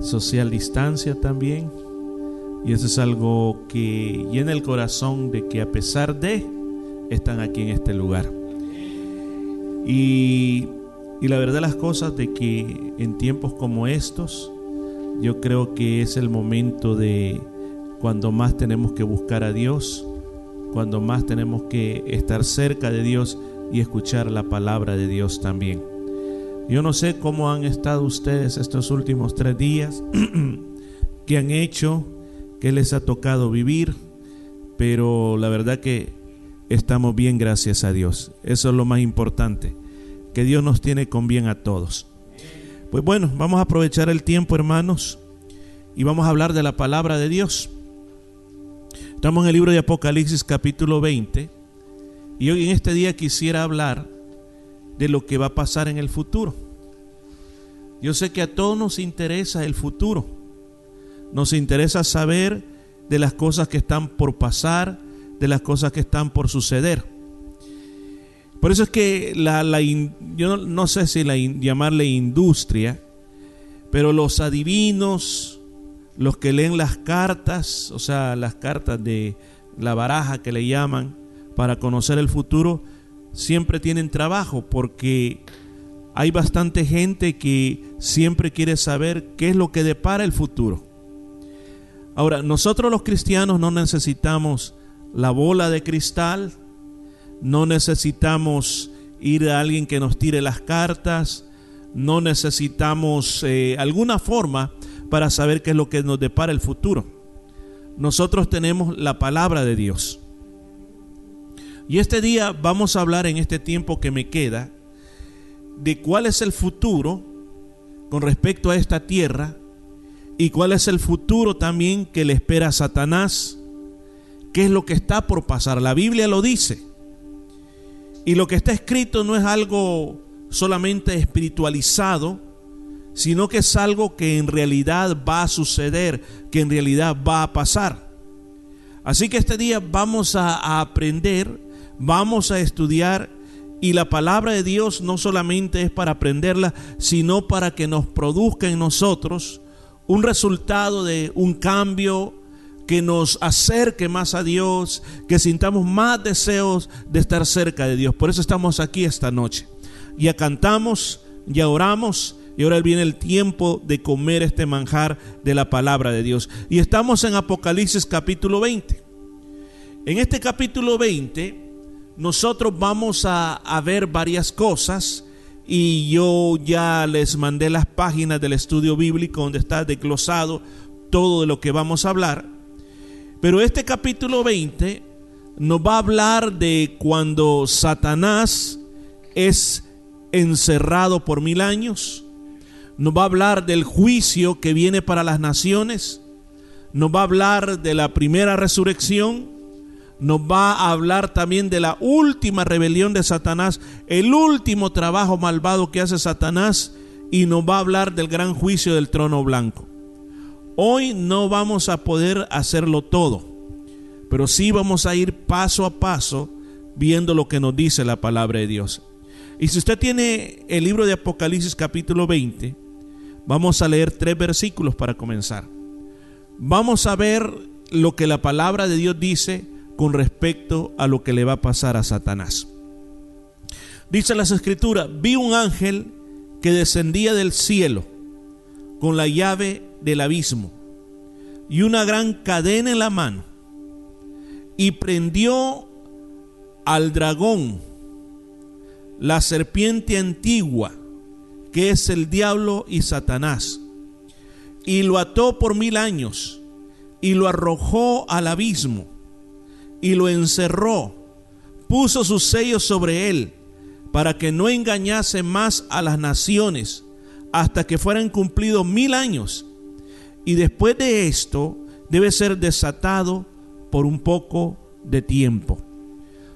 social distancia también. Y eso es algo que llena el corazón de que a pesar de, están aquí en este lugar. Y, y la verdad las cosas de que en tiempos como estos, yo creo que es el momento de cuando más tenemos que buscar a Dios, cuando más tenemos que estar cerca de Dios y escuchar la palabra de Dios también. Yo no sé cómo han estado ustedes estos últimos tres días, qué han hecho, qué les ha tocado vivir, pero la verdad que estamos bien gracias a Dios. Eso es lo más importante, que Dios nos tiene con bien a todos. Pues bueno, vamos a aprovechar el tiempo hermanos y vamos a hablar de la palabra de Dios. Estamos en el libro de Apocalipsis capítulo 20 y hoy en este día quisiera hablar de lo que va a pasar en el futuro. Yo sé que a todos nos interesa el futuro. Nos interesa saber de las cosas que están por pasar, de las cosas que están por suceder. Por eso es que la, yo no, sé si la, llamarle industria, pero los adivinos, los que leen las cartas, o sea, las cartas de la baraja que le llaman para conocer el futuro, siempre tienen trabajo porque hay bastante gente que siempre quiere saber qué es lo que depara el futuro. Ahora, nosotros los cristianos no necesitamos la bola de cristal, no necesitamos ir a alguien que nos tire las cartas, no necesitamos eh, alguna forma para saber qué es lo que nos depara el futuro. Nosotros tenemos la palabra de Dios. Y este día vamos a hablar en este tiempo que me queda de cuál es el futuro con respecto a esta tierra y cuál es el futuro también que le espera a Satanás, qué es lo que está por pasar. La Biblia lo dice. Y lo que está escrito no es algo solamente espiritualizado, sino que es algo que en realidad va a suceder, que en realidad va a pasar. Así que este día vamos a, aprender vamos a estudiar y la palabra de Dios no solamente es para aprenderla, sino para que nos produzca en nosotros un resultado de un cambio que nos acerque más a Dios, que sintamos más deseos de estar cerca de Dios. Por eso estamos aquí esta noche. Ya cantamos, ya oramos y ahora viene el tiempo de comer este manjar de la palabra de Dios. Y estamos en Apocalipsis capítulo 20. En este capítulo 20 nosotros vamos a, ver varias cosas y yo ya les mandé las páginas del estudio bíblico donde está desglosado todo de lo que vamos a hablar. Pero este capítulo 20 nos va a hablar de cuando Satanás es encerrado por mil años. Nos va a hablar del juicio que viene para las naciones. Nos va a hablar de la primera resurrección nos va a hablar también de la última rebelión de Satanás, el último trabajo malvado que hace Satanás y nos va a hablar del gran juicio del trono blanco. Hoy no vamos a poder hacerlo todo, pero sí vamos a ir paso a paso viendo lo que nos dice la palabra de Dios. Y si usted tiene el libro de Apocalipsis capítulo 20, vamos a leer tres versículos para comenzar. Vamos a ver lo que la palabra de Dios dice con respecto a lo que le va a pasar a Satanás. Dice las escrituras, vi un ángel que descendía del cielo con la llave del abismo y una gran cadena en la mano y prendió al dragón, la serpiente antigua, que es el diablo y Satanás, y lo ató por mil años y lo arrojó al abismo y lo encerró, puso sus sellos sobre él, para que no engañase más a las naciones, hasta que fueran cumplidos mil años. Y después de esto debe ser desatado por un poco de tiempo.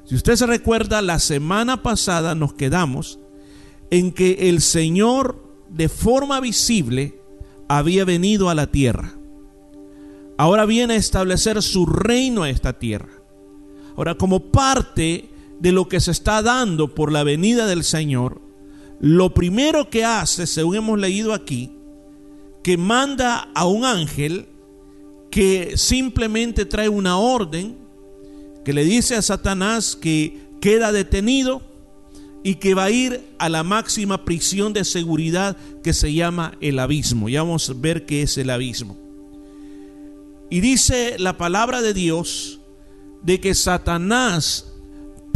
Si usted se recuerda, la semana pasada nos quedamos en que el Señor de forma visible había venido a la tierra. Ahora viene a establecer su reino a esta tierra. Ahora, como parte de lo que se está dando por la venida del Señor, lo primero que hace, según hemos leído aquí, que manda a un ángel que simplemente trae una orden que le dice a Satanás que queda detenido y que va a ir a la máxima prisión de seguridad que se llama el abismo. Ya vamos a ver qué es el abismo. Y dice la palabra de Dios de que Satanás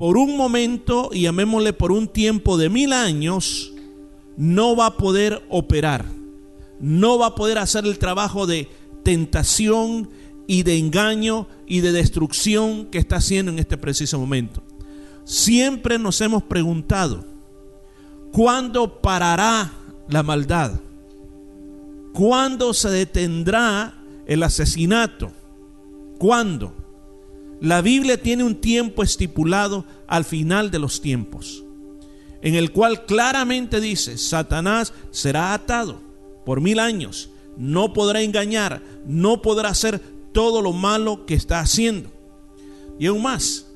por un momento, y llamémosle por un tiempo de mil años, no va a poder operar, no va a poder hacer el trabajo de tentación y de engaño y de destrucción que está haciendo en este preciso momento. Siempre nos hemos preguntado, ¿cuándo parará la maldad? ¿Cuándo se detendrá el asesinato? ¿Cuándo? La Biblia tiene un tiempo estipulado al final de los tiempos, en el cual claramente dice, Satanás será atado por mil años, no podrá engañar, no podrá hacer todo lo malo que está haciendo. Y aún más,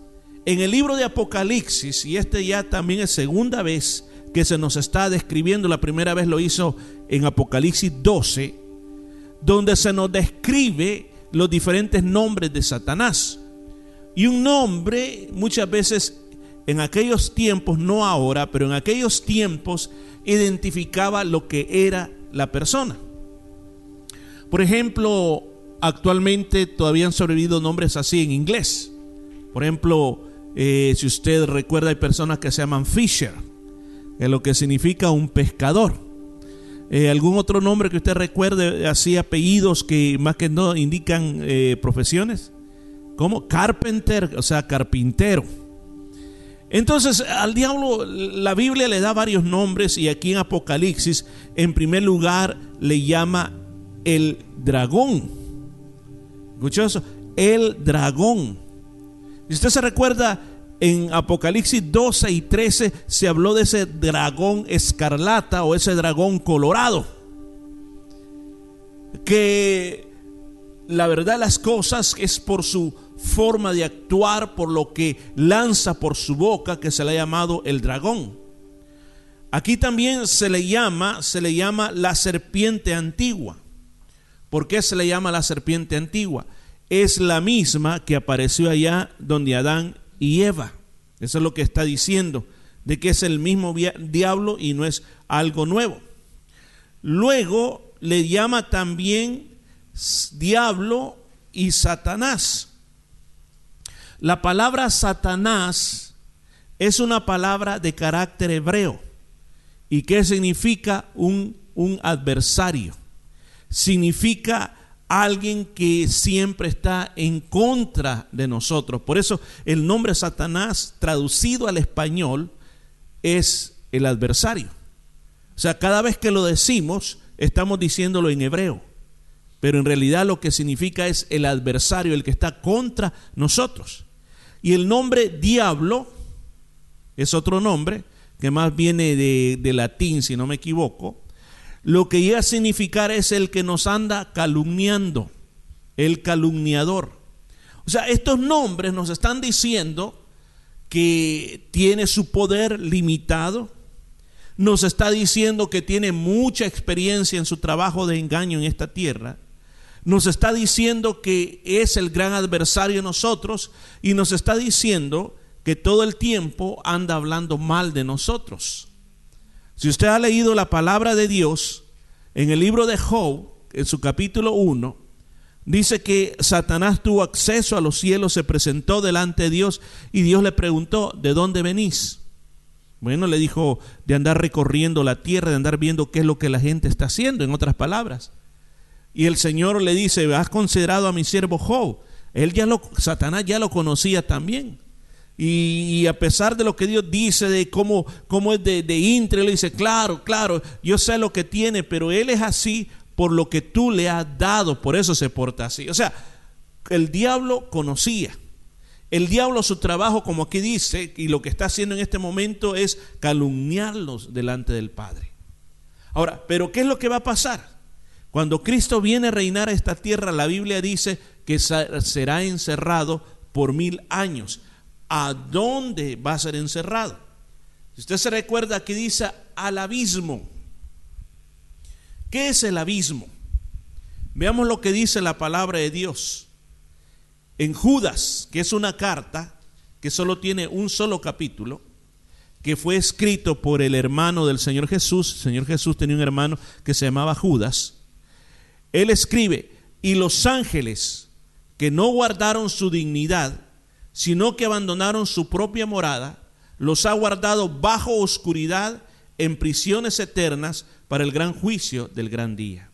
en el libro de Apocalipsis, y este ya también es segunda vez que se nos está describiendo, la primera vez lo hizo en Apocalipsis 12, donde se nos describe los diferentes nombres de Satanás. Y un nombre muchas veces en aquellos tiempos, no ahora, pero en aquellos tiempos identificaba lo que era la persona. Por ejemplo, actualmente todavía han sobrevivido nombres así en inglés. Por ejemplo, eh, si usted recuerda, hay personas que se llaman Fisher, es lo que significa un pescador. Eh, ¿Algún otro nombre que usted recuerde, así apellidos que más que no indican eh, profesiones? Como Carpenter, o sea, carpintero. Entonces al diablo la Biblia le da varios nombres y aquí en Apocalipsis en primer lugar le llama el dragón. ¿Escuchó eso? El dragón. Si usted se recuerda, en Apocalipsis 12 y 13 se habló de ese dragón escarlata o ese dragón colorado. Que la verdad las cosas es por su forma de actuar, por lo que lanza por su boca, que se le ha llamado el dragón. Aquí también se le llama, se le llama la serpiente antigua. ¿Por qué se le llama la serpiente antigua? es la misma que apareció allá donde Adán y Eva. Eso es lo que está diciendo, de que es el mismo diablo y no es algo nuevo. Luego le llama también diablo y Satanás. La palabra Satanás es una palabra de carácter hebreo. ¿Y qué significa un, un adversario? Significa alguien que siempre está en contra de nosotros. Por eso el nombre Satanás traducido al español es el adversario. O sea, cada vez que lo decimos, estamos diciéndolo en hebreo. Pero en realidad lo que significa es el adversario, el que está contra nosotros. Y el nombre diablo es otro nombre que más viene de, de latín, si no me equivoco, lo que llega a significar es el que nos anda calumniando, el calumniador. O sea, estos nombres nos están diciendo que tiene su poder limitado, nos está diciendo que tiene mucha experiencia en su trabajo de engaño en esta tierra, nos está diciendo que es el gran adversario de nosotros y nos está diciendo que todo el tiempo anda hablando mal de nosotros. Si usted ha leído la palabra de Dios, en el libro de Job, en su capítulo 1, dice que Satanás tuvo acceso a los cielos, se presentó delante de Dios y Dios le preguntó, ¿de dónde venís? Bueno, le dijo de andar recorriendo la tierra, de andar viendo qué es lo que la gente está haciendo, en otras palabras. Y el Señor le dice, ¿has considerado a mi siervo Job? Él ya lo, Satanás ya lo conocía también. Y, a pesar de lo que Dios dice de cómo, cómo es de, de intre, le dice, claro, claro, yo sé lo que tiene, pero Él es así por lo que tú le has dado, por eso se porta así. O sea, el diablo conocía. El diablo su trabajo, como aquí dice, y lo que está haciendo en este momento es calumniarlos delante del Padre. Ahora, pero ¿qué es lo que va a pasar? Cuando Cristo viene a reinar a esta tierra, la Biblia dice que será encerrado por mil años a dónde va a ser encerrado. Si usted se recuerda que dice al abismo. ¿Qué es el abismo? Veamos lo que dice la palabra de Dios. En Judas, que es una carta que solo tiene un solo capítulo, que fue escrito por el hermano del Señor Jesús. El Señor Jesús tenía un hermano que se llamaba Judas. Él escribe, y los ángeles que no guardaron su dignidad, sino que abandonaron su propia morada, los ha guardado bajo oscuridad en prisiones eternas para el gran juicio del gran día.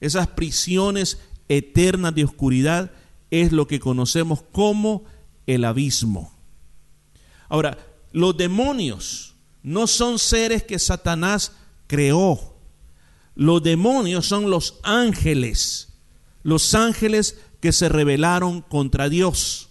Esas prisiones eternas de oscuridad es lo que conocemos como el abismo. Ahora, los demonios no son seres que Satanás creó. Los demonios son los ángeles, los ángeles que se rebelaron contra Dios.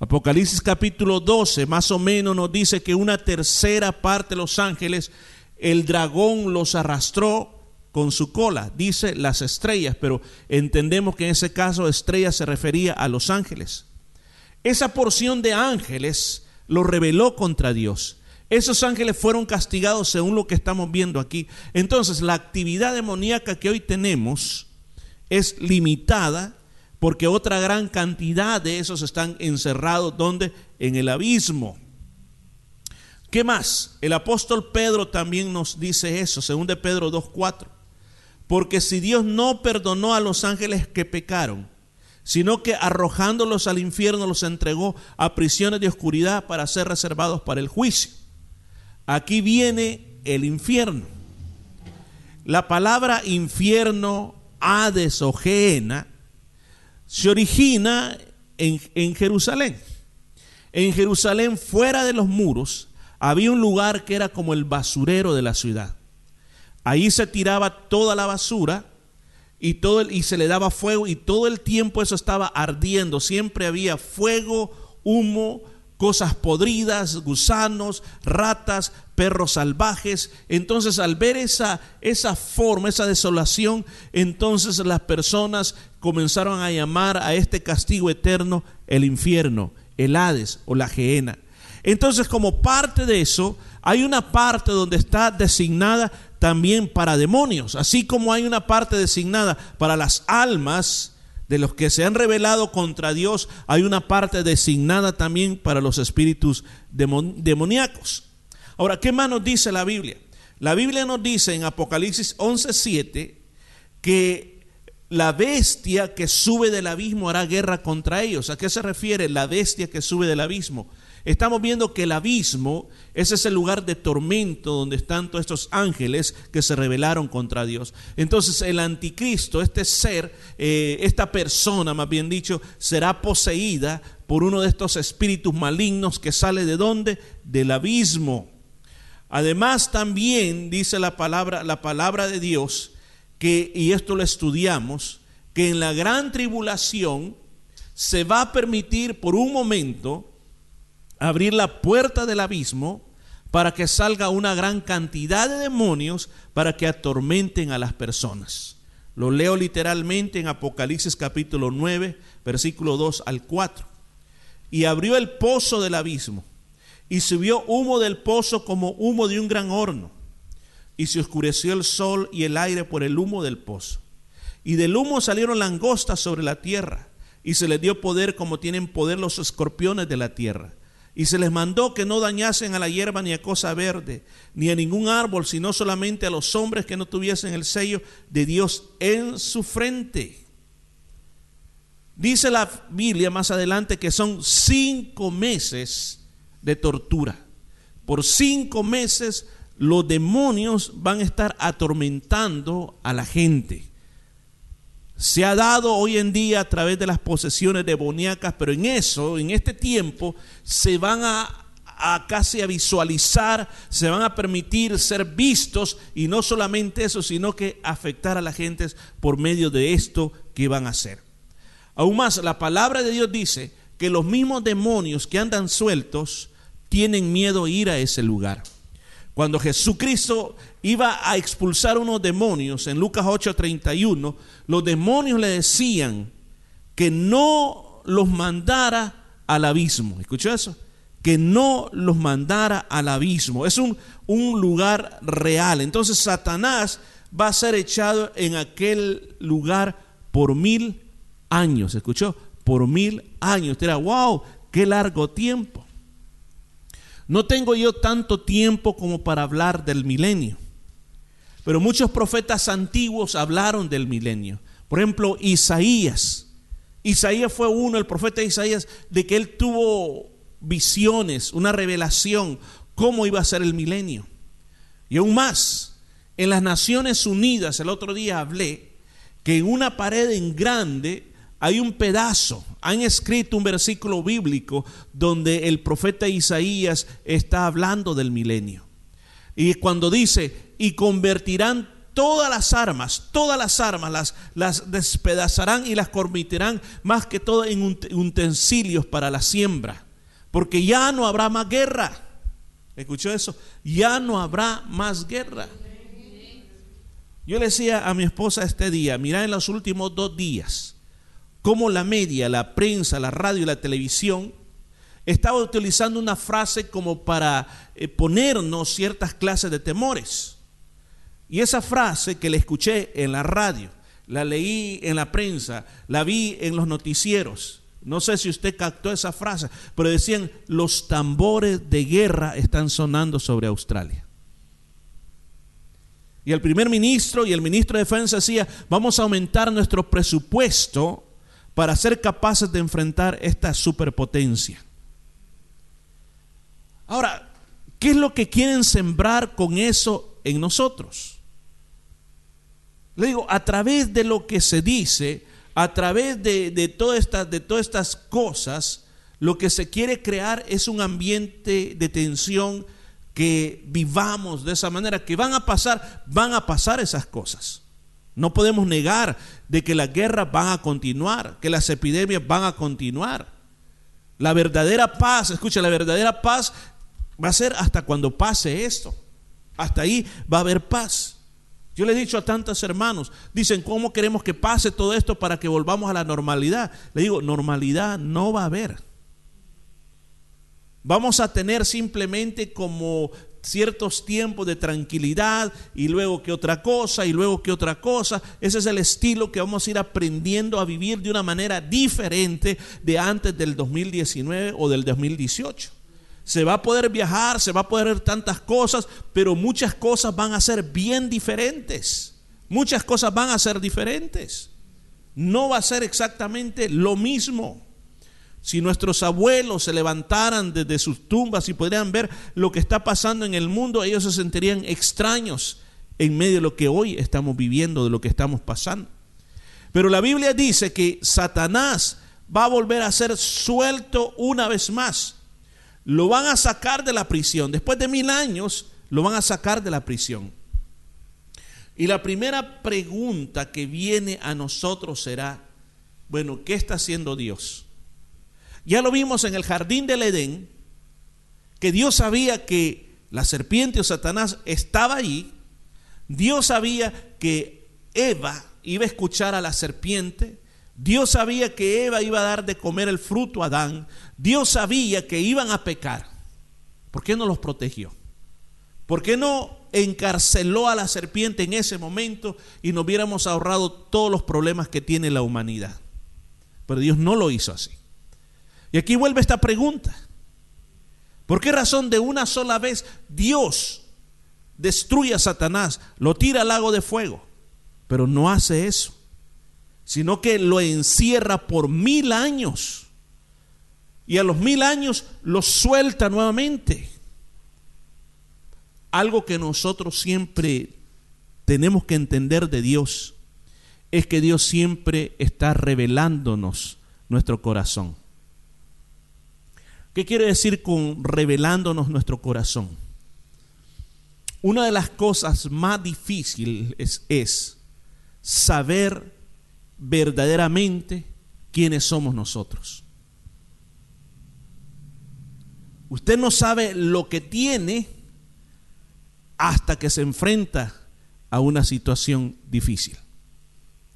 Apocalipsis capítulo 12 más o menos nos dice que una tercera parte de los ángeles, el dragón los arrastró con su cola, dice las estrellas, pero entendemos que en ese caso estrellas se refería a los ángeles. Esa porción de ángeles lo rebeló contra Dios. Esos ángeles fueron castigados según lo que estamos viendo aquí. Entonces, la actividad demoníaca que hoy tenemos es limitada porque otra gran cantidad de esos están encerrados donde en el abismo. ¿Qué más? El apóstol Pedro también nos dice eso, según de Pedro 2:4. Porque si Dios no perdonó a los ángeles que pecaron, sino que arrojándolos al infierno los entregó a prisiones de oscuridad para ser reservados para el juicio. Aquí viene el infierno. La palabra infierno, Hades o Geena, se origina en, Jerusalén. En Jerusalén, fuera de los muros, había un lugar que era como el basurero de la ciudad. Ahí se tiraba toda la basura y, todo y se le daba fuego y todo el tiempo eso estaba ardiendo. Siempre había fuego, humo, cosas podridas, gusanos, ratas, perros salvajes. Entonces al ver esa, esa forma, esa desolación, entonces las personas comenzaron a llamar a este castigo eterno el infierno, el Hades o la Geena. Entonces como parte de eso, hay una parte donde está designada también para demonios, así como hay una parte designada para las almas de los que se han rebelado contra Dios, hay una parte designada también para los espíritus demoníacos. Ahora, ¿qué más nos dice la Biblia? La Biblia nos dice en Apocalipsis 11:7 que la bestia que sube del abismo hará guerra contra ellos. ¿A qué se refiere la bestia que sube del abismo? Estamos viendo que el abismo es ese lugar de tormento donde están todos estos ángeles que se rebelaron contra Dios. Entonces el anticristo, este ser, eh, esta persona más bien dicho, será poseída por uno de estos espíritus malignos que sale de dónde? Del abismo. Además también dice la palabra, la palabra de Dios, que, y esto lo estudiamos, que en la gran tribulación se va a permitir por un momento abrir la puerta del abismo para que salga una gran cantidad de demonios para que atormenten a las personas. Lo leo literalmente en Apocalipsis capítulo 9, versículo 2 al 4. Y abrió el pozo del abismo, y subió humo del pozo como humo de un gran horno, y se oscureció el sol y el aire por el humo del pozo. Y del humo salieron langostas sobre la tierra, y se les dio poder como tienen poder los escorpiones de la tierra y se les mandó que no dañasen a la hierba ni a cosa verde, ni a ningún árbol, sino solamente a los hombres que no tuviesen el sello de Dios en su frente. Dice la Biblia más adelante que son cinco meses de tortura. Por cinco meses los demonios van a estar atormentando a la gente se ha dado hoy en día a través de las posesiones demoníacas, pero en eso, en este tiempo, se van a, casi a visualizar, se van a permitir ser vistos y no solamente eso, sino que afectar a la gente por medio de esto que van a hacer. Aún más, la palabra de Dios dice que los mismos demonios que andan sueltos tienen miedo a ir a ese lugar. Cuando Jesucristo iba a expulsar unos demonios en Lucas 8:31, los demonios le decían que no los mandara al abismo. ¿Escuchó eso? Que no los mandara al abismo. Es un, un lugar real. Entonces Satanás va a ser echado en aquel lugar por mil años. ¿Escuchó? Por mil años. Usted dirá, wow, qué largo tiempo. No tengo yo tanto tiempo como para hablar del milenio. Pero muchos profetas antiguos hablaron del milenio. Por ejemplo, Isaías. Isaías fue uno, el profeta Isaías, de que él tuvo visiones, una revelación, cómo iba a ser el milenio. Y aún más, en las Naciones Unidas, el otro día hablé, que en una pared en grande hay un pedazo, han escrito un versículo bíblico donde el profeta Isaías está hablando del milenio. Y cuando dice, y convertirán todas las armas, todas las armas las, las despedazarán y las convertirán más que todo en utensilios para la siembra, porque ya no habrá más guerra. ¿Escuchó eso? Ya no habrá más guerra. Yo le decía a mi esposa este día, mira en los últimos dos días, cómo la media, la prensa, la radio y la televisión estaba utilizando una frase como para eh, ponernos ciertas clases de temores. Y esa frase que le escuché en la radio, la leí en la prensa, la vi en los noticieros. No sé si usted captó esa frase, pero decían, los tambores de guerra están sonando sobre Australia. Y el primer ministro y el ministro de Defensa decía, vamos a aumentar nuestro presupuesto para ser capaces de enfrentar esta superpotencia. Ahora, ¿qué es lo que quieren sembrar con eso en nosotros? Le digo, a través de lo que se dice, a través de, de, de todas estas cosas, lo que se quiere crear es un ambiente de tensión que vivamos de esa manera, que van a pasar, van a pasar esas cosas. No podemos negar de que las guerras van a continuar, que las epidemias van a continuar. La verdadera paz, escucha, la verdadera paz va a ser hasta cuando pase esto. Hasta ahí va a haber paz. Yo le he dicho a tantos hermanos, dicen, ¿cómo queremos que pase todo esto para que volvamos a la normalidad? Le digo, normalidad no va a haber. Vamos a tener simplemente como ciertos tiempos de tranquilidad y luego que otra cosa y luego que otra cosa. Ese es el estilo que vamos a ir aprendiendo a vivir de una manera diferente de antes del 2019 o del 2018. Se va a poder viajar, se va a poder ver tantas cosas, pero muchas cosas van a ser bien diferentes. Muchas cosas van a ser diferentes. No va a ser exactamente lo mismo. Si nuestros abuelos se levantaran desde sus tumbas y pudieran ver lo que está pasando en el mundo, ellos se sentirían extraños en medio de lo que hoy estamos viviendo, de lo que estamos pasando. Pero la Biblia dice que Satanás va a volver a ser suelto una vez más. Lo van a sacar de la prisión. Después de mil años, lo van a sacar de la prisión. Y la primera pregunta que viene a nosotros será, bueno, ¿qué está haciendo Dios? Ya lo vimos en el jardín del Edén, que Dios sabía que la serpiente o Satanás estaba allí. Dios sabía que Eva iba a escuchar a la serpiente. Dios sabía que Eva iba a dar de comer el fruto a Adán. Dios sabía que iban a pecar. ¿Por qué no los protegió? ¿Por qué no encarceló a la serpiente en ese momento y nos hubiéramos ahorrado todos los problemas que tiene la humanidad? Pero Dios no lo hizo así. Y aquí vuelve esta pregunta. ¿Por qué razón de una sola vez Dios destruye a Satanás, lo tira al lago de fuego? Pero no hace eso, sino que lo encierra por mil años. Y a los mil años lo suelta nuevamente. Algo que nosotros siempre tenemos que entender de Dios es que Dios siempre está revelándonos nuestro corazón. ¿Qué quiere decir con revelándonos nuestro corazón? Una de las cosas más difíciles es, saber verdaderamente quiénes somos nosotros. Usted no sabe lo que tiene hasta que se enfrenta a una situación difícil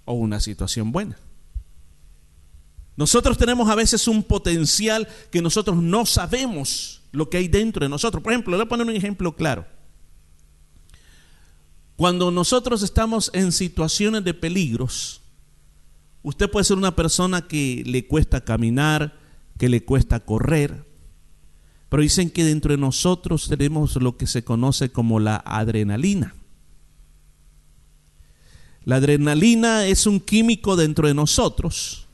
o una situación buena. Nosotros tenemos a veces un potencial que nosotros no sabemos lo que hay dentro de nosotros. Por ejemplo, le voy a poner un ejemplo claro. Cuando nosotros estamos en situaciones de peligros, usted puede ser una persona que le cuesta caminar, que le cuesta correr, pero dicen que dentro de nosotros tenemos lo que se conoce como la adrenalina. La adrenalina es un químico dentro de nosotros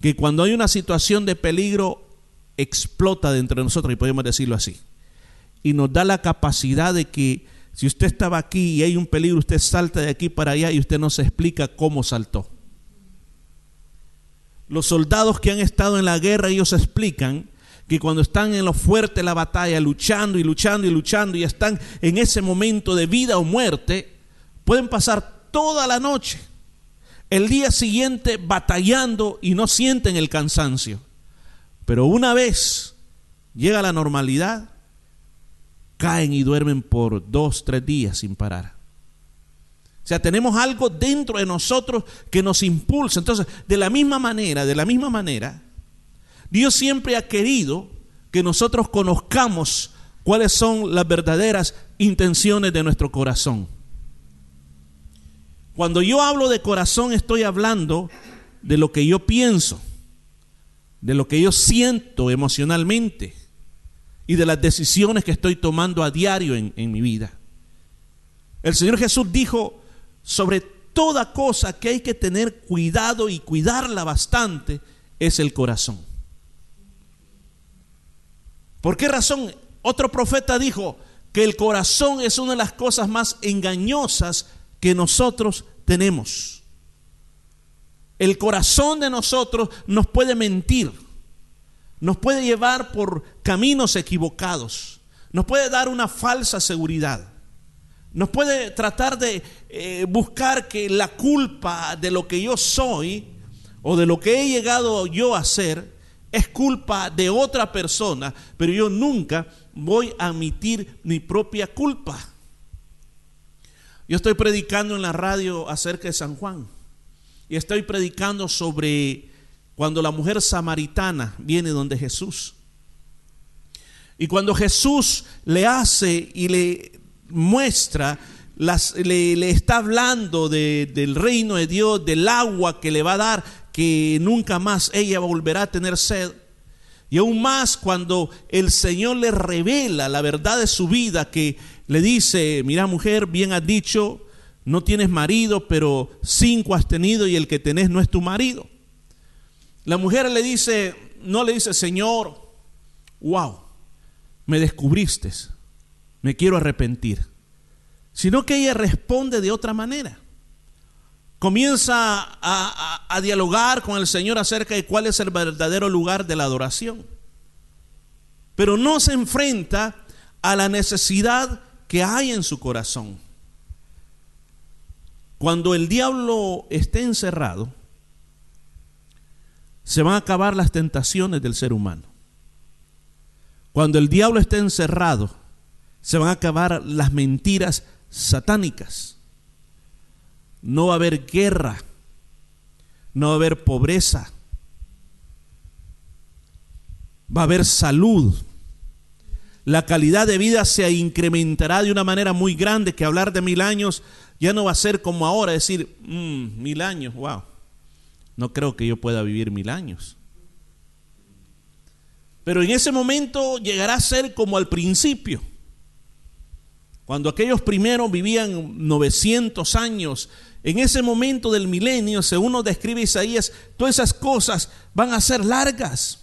que cuando hay una situación de peligro explota dentro de nosotros, y podemos decirlo así, y nos da la capacidad de que si usted estaba aquí y hay un peligro, usted salta de aquí para allá y usted no se explica cómo saltó. Los soldados que han estado en la guerra, ellos explican que cuando están en lo fuerte de la batalla, luchando y luchando y luchando y están en ese momento de vida o muerte, pueden pasar toda la noche, el día siguiente batallando y no sienten el cansancio. Pero una vez llega la normalidad, caen y duermen por dos, tres días sin parar. O sea, tenemos algo dentro de nosotros que nos impulsa. Entonces, de la misma manera, de la misma manera, Dios siempre ha querido que nosotros conozcamos cuáles son las verdaderas intenciones de nuestro corazón. Cuando yo hablo de corazón estoy hablando de lo que yo pienso, de lo que yo siento emocionalmente y de las decisiones que estoy tomando a diario en, mi vida. El Señor Jesús dijo sobre toda cosa que hay que tener cuidado y cuidarla bastante es el corazón. ¿Por qué razón? Otro profeta dijo que el corazón es una de las cosas más engañosas que nosotros tenemos. El corazón de nosotros nos puede mentir, nos puede llevar por caminos equivocados, nos puede dar una falsa seguridad, nos puede tratar de eh, buscar que la culpa de lo que yo soy o de lo que he llegado yo a ser es culpa de otra persona, pero yo nunca voy a admitir mi propia culpa. Yo estoy predicando en la radio acerca de San Juan y estoy predicando sobre cuando la mujer samaritana viene donde Jesús. Y cuando Jesús le hace y le muestra, las, le, está hablando del reino de Dios, del agua que le va a dar, que nunca más ella volverá a tener sed. Y aún más cuando el Señor le revela la verdad de su vida, que le dice, mira mujer, bien has dicho, no tienes marido, pero cinco has tenido y el que tenés no es tu marido. La mujer le dice, no le dice, Señor, wow, me descubriste, me quiero arrepentir. Sino que ella responde de otra manera. Comienza a, dialogar con el Señor acerca de cuál es el verdadero lugar de la adoración. Pero no se enfrenta a la necesidad que hay en su corazón. Cuando el diablo esté encerrado, se van a acabar las tentaciones del ser humano. Cuando el diablo esté encerrado, se van a acabar las mentiras satánicas. No va a haber guerra, no va a haber pobreza, va a haber salud, la calidad de vida se incrementará de una manera muy grande que hablar de mil años ya no va a ser como ahora, decir, mm, mil años, wow, no creo que yo pueda vivir mil años. Pero en ese momento llegará a ser como al principio, cuando aquellos primeros vivían 900 años, en ese momento del milenio, según nos describe Isaías, todas esas cosas van a ser largas.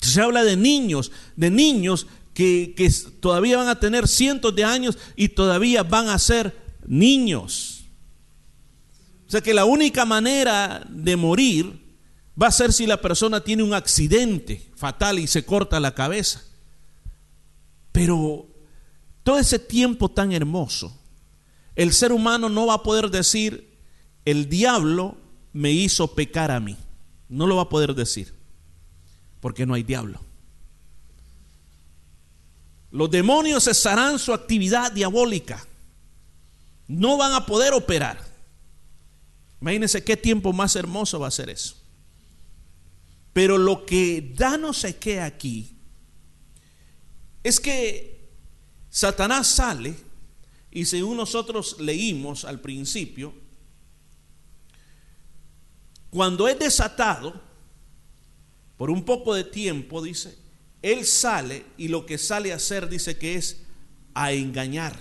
Se habla de niños, de niños que, todavía van a tener cientos de años y todavía van a ser niños. O sea que la única manera de morir va a ser si la persona tiene un accidente fatal y se corta la cabeza. Pero todo ese tiempo tan hermoso, el ser humano no va a poder decir, el diablo me hizo pecar a mí. No lo va a poder decir, porque no hay diablo. Los demonios cesarán su actividad diabólica. No van a poder operar. Imagínense qué tiempo más hermoso va a ser eso. Pero lo que da no sé qué aquí es que Satanás sale Y según nosotros leímos al principio, cuando es desatado, por un poco de tiempo, dice, él sale y lo que sale a hacer, dice que es a engañar.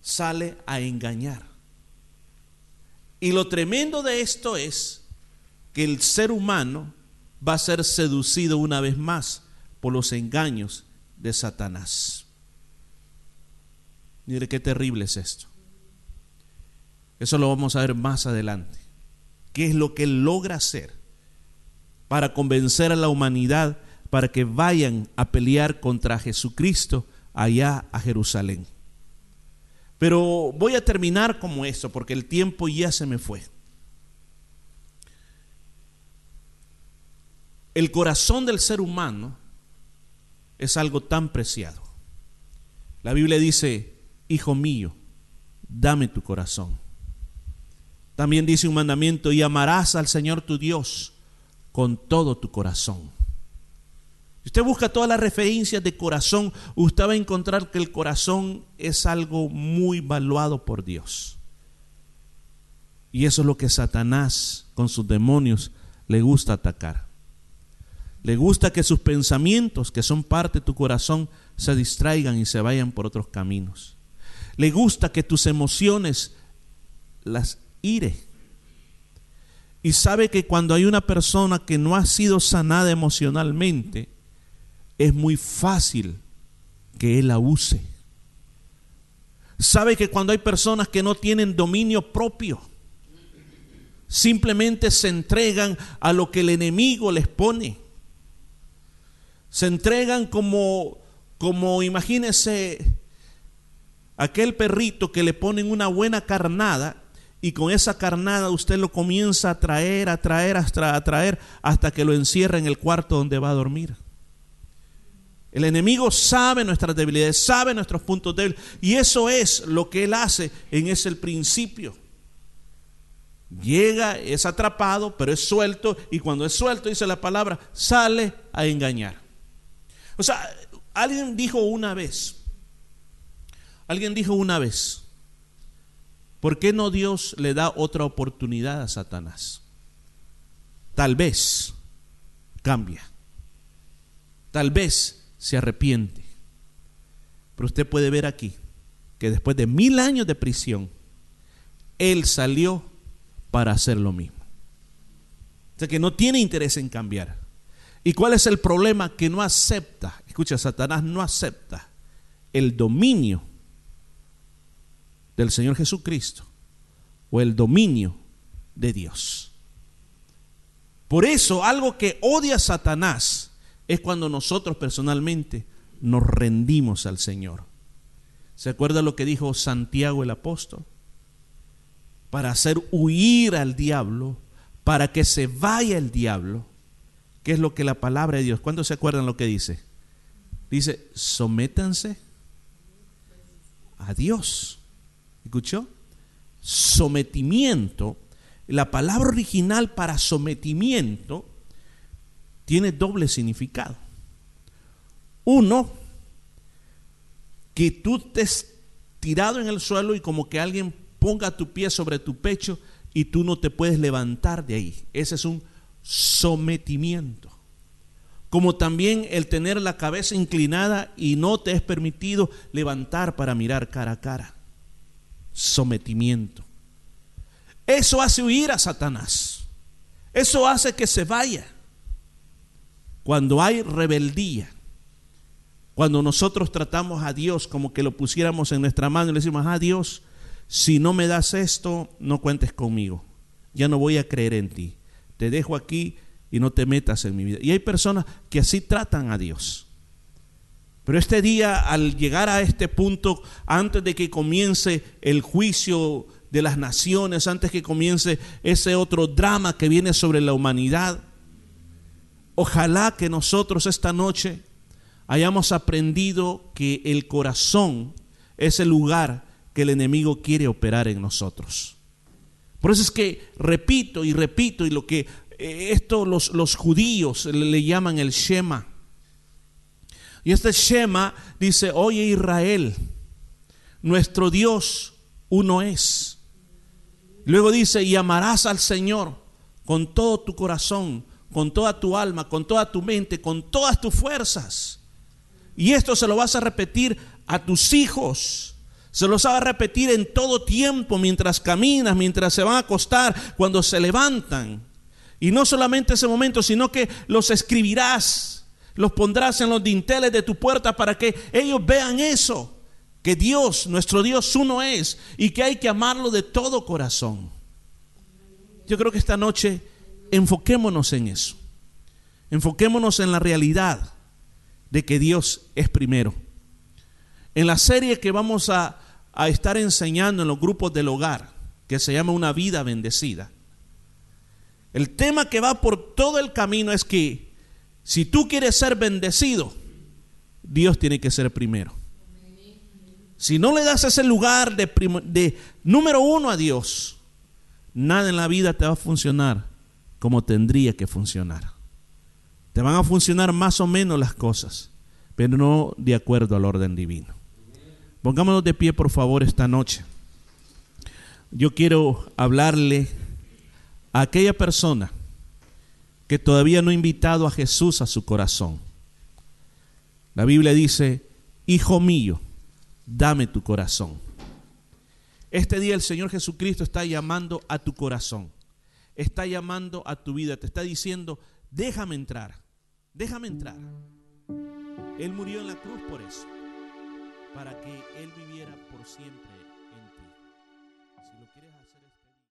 Sale a engañar. Y lo tremendo de esto es que el ser humano va a ser seducido una vez más por los engaños de Satanás. Mire qué terrible es esto. Eso lo vamos a ver más adelante. ¿Qué es lo que él logra hacer para convencer a la humanidad para que vayan a pelear contra Jesucristo allá a Jerusalén? Pero voy a terminar como eso porque el tiempo ya se me fue. El corazón del ser humano es algo tan preciado. La Biblia dice, hijo mío, dame tu corazón. También dice un mandamiento, y amarás al Señor tu Dios con todo tu corazón. Si usted busca todas las referencias de corazón, usted va a encontrar que el corazón es algo muy valuado por Dios. Y eso es lo que Satanás con sus demonios le gusta atacar. Le gusta que sus pensamientos, que son parte de tu corazón, se distraigan y se vayan por otros caminos. Le gusta que tus emociones las ire. Y sabe que cuando hay una persona que no ha sido sanada emocionalmente, es muy fácil que él la use. Sabe que cuando hay personas que no tienen dominio propio, simplemente se entregan a lo que el enemigo les pone. Se entregan como, como imagínese, aquel perrito que le ponen una buena carnada y con esa carnada usted lo comienza a traer, a traer, hasta a traer, hasta que lo encierra en el cuarto donde va a dormir. El enemigo sabe nuestras debilidades, sabe nuestros puntos débiles, y eso es lo que él hace en ese principio. Llega, es atrapado, pero es suelto, y cuando es suelto, dice la palabra, sale a engañar. O sea, alguien dijo una vez, alguien dijo una vez, ¿Por qué no Dios le da otra oportunidad a Satanás? Tal vez cambia. Tal vez se arrepiente. Pero usted puede ver aquí que después de mil años de prisión, él salió para hacer lo mismo. O sea que no tiene interés en cambiar. ¿Y cuál es el problema? Que no acepta, escucha, Satanás no acepta el dominio del Señor Jesucristo o el dominio de Dios. Por eso algo que odia Satanás es cuando nosotros personalmente nos rendimos al Señor. ¿Se acuerda lo que dijo Santiago el apóstol? Para hacer huir al diablo, para que se vaya el diablo, ¿qué es lo que la palabra de Dios? ¿Cuántos se acuerdan lo que dice? Dice, sométanse a Dios. ¿Escuchó? Sometimiento. La palabra original para sometimiento tiene doble significado. Uno, que tú estés tirado en el suelo y como que alguien ponga tu pie sobre tu pecho y tú no te puedes levantar de ahí. Ese es un sometimiento. Como también el tener la cabeza inclinada y no te es permitido levantar para mirar cara a cara sometimiento. Eso hace huir a Satanás. Eso hace que se vaya. Cuando hay rebeldía, cuando nosotros tratamos a Dios como que lo pusiéramos en nuestra mano y le decimos, ah Dios, si no me das esto, no cuentes conmigo. Ya no voy a creer en ti. Te dejo aquí y no te metas en mi vida. Y hay personas que así tratan a Dios. Pero este día, al llegar a este punto, antes de que comience el juicio de las naciones, antes que comience ese otro drama que viene sobre la humanidad, ojalá que nosotros esta noche hayamos aprendido que el corazón es el lugar que el enemigo quiere operar en nosotros. Por eso es que repito y repito, y lo que eh, esto los, los judíos le llaman el Shema y este Shema dice, oye Israel, nuestro Dios uno es. Luego dice, y amarás al Señor con todo tu corazón, con toda tu alma, con toda tu mente, con todas tus fuerzas. Y esto se lo vas a repetir a tus hijos. Se los va a repetir en todo tiempo, mientras caminas, mientras se van a acostar, cuando se levantan. Y no solamente ese momento, sino que los escribirás, los pondrás en los dinteles de tu puerta para que ellos vean eso, que Dios, nuestro Dios uno es y que hay que amarlo de todo corazón. Yo creo que esta noche enfoquémonos en eso. Enfoquémonos en la realidad de que Dios es primero. En la serie que vamos a, a estar enseñando en los grupos del hogar, que se llama Una vida bendecida, el tema que va por todo el camino es que si tú quieres ser bendecido, Dios tiene que ser primero. Si no le das ese lugar de, número uno a Dios, nada en la vida te va a funcionar como tendría que funcionar. Te van a funcionar más o menos las cosas, pero no de acuerdo al orden divino. Pongámonos de pie, por favor, esta noche. Yo quiero hablarle a aquella persona que todavía no ha invitado a Jesús a su corazón. La Biblia dice, Hijo mío, dame tu corazón. Este día el Señor Jesucristo está llamando a tu corazón, está llamando a tu vida, te está diciendo, déjame entrar, déjame entrar. Él murió en la cruz por eso, para que Él viviera por siempre.